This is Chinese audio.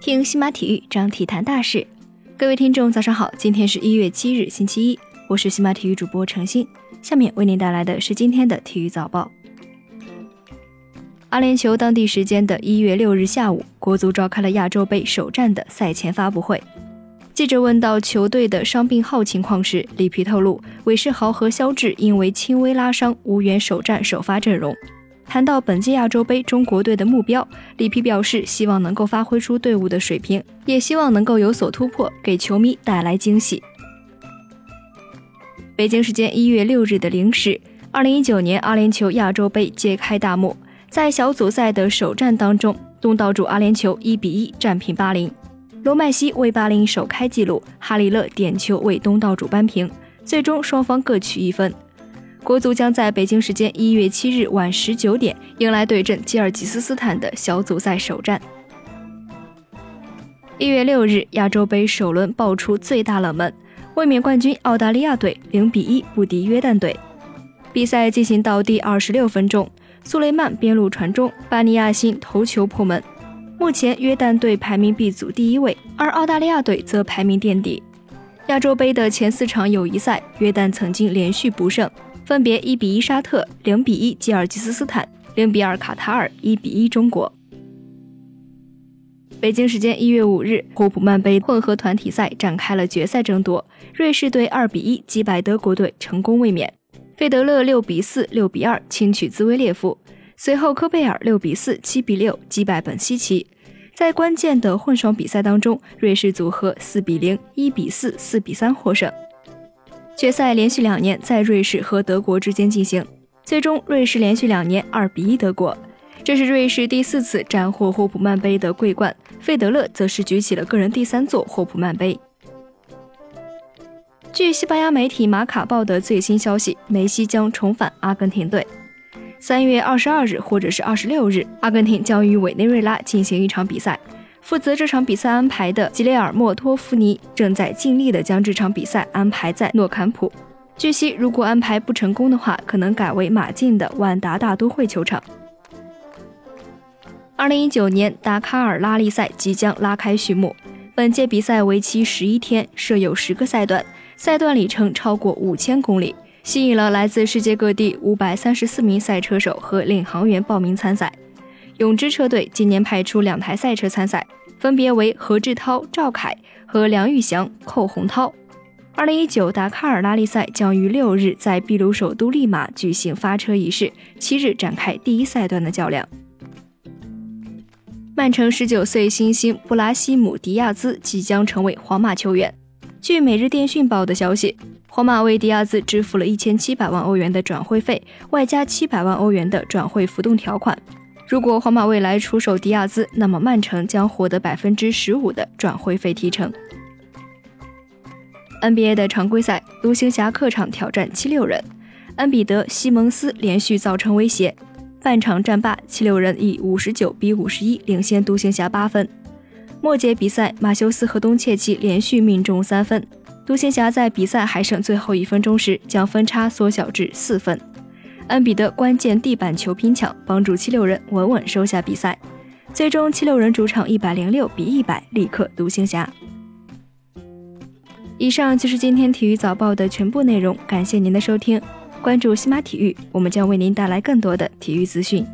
听西马体育，张体坛大事。各位听众，早上好，今天是一月七日，星期一，我是西马体育主播程鑫，下面为您带来的是今天的体育早报。阿联酋当地时间的一月六日下午，国足召开了亚洲杯首战的赛前发布会。记者问到球队的伤病号情况时，里皮透露，韦世豪和肖智因为轻微拉伤无缘首战首发阵容。谈到本届亚洲杯中国队的目标，里皮表示希望能够发挥出队伍的水平，也希望能够有所突破，给球迷带来惊喜。北京时间一月六日的零时，二零一九年阿联酋亚洲杯揭开大幕。在小组赛的首战当中，东道主阿联酋一比一战平巴林，罗麦西为巴林首开纪录，哈里勒点球为东道主扳平，最终双方各取一分。国足将在北京时间一月七日晚十九点迎来对阵吉尔吉斯斯坦的小组赛首战。一月六日，亚洲杯首轮爆出最大冷门，卫冕冠军澳大利亚队零比一不敌约旦队。比赛进行到第二十六分钟。苏雷曼边路传中，巴尼亚辛头球破门。目前约旦队排名 B 组第一位，而澳大利亚队则排名垫底。亚洲杯的前四场友谊赛，约旦曾经连续不胜，分别1比1沙特、0比1吉尔吉斯斯坦、0比2卡塔尔、1比1中国。北京时间1月5日，霍普曼杯混合团体赛展开了决赛争夺，瑞士队2比1击败德国队，成功卫冕。费德勒六比四、六比二轻取兹维列夫，随后科贝尔六比四、七比六击败本西奇。在关键的混双比赛当中，瑞士组合四比零、一比四、四比三获胜。决赛连续两年在瑞士和德国之间进行，最终瑞士连续两年二比一德国。这是瑞士第四次斩获霍普曼杯的桂冠，费德勒则是举起了个人第三座霍普曼杯。据西班牙媒体《马卡报》的最新消息，梅西将重返阿根廷队。三月二十二日或者是二十六日，阿根廷将与委内瑞拉进行一场比赛。负责这场比赛安排的吉雷尔莫·托夫尼正在尽力的将这场比赛安排在诺坎普。据悉，如果安排不成功的话，可能改为马竞的万达大都会球场。二零一九年达喀尔拉力赛即将拉开序幕，本届比赛为期十一天，设有十个赛段。赛段里程超过五千公里，吸引了来自世界各地五百三十四名赛车手和领航员报名参赛。永之车队今年派出两台赛车参赛，分别为何志涛、赵凯和梁玉祥、寇洪涛。二零一九达喀尔拉力赛将于六日在秘鲁首都利马举行发车仪式，七日展开第一赛段的较量。曼城十九岁新星布拉西姆·迪亚兹即将成为皇马球员。据《每日电讯报》的消息，皇马为迪亚兹支付了一千七百万欧元的转会费，外加七百万欧元的转会浮动条款。如果皇马未来出售迪亚兹，那么曼城将获得百分之十五的转会费提成。NBA 的常规赛，独行侠客场挑战七六人，恩比德、西蒙斯连续造成威胁，半场战罢，七六人以五十九比五十一领先独行侠八分。末节比赛，马修斯和东契奇连续命中三分，独行侠在比赛还剩最后一分钟时将分差缩小至四分。恩比德关键地板球拼抢，帮助七六人稳稳收下比赛。最终，七六人主场一百零六比一百力克独行侠。以上就是今天体育早报的全部内容，感谢您的收听。关注西马体育，我们将为您带来更多的体育资讯。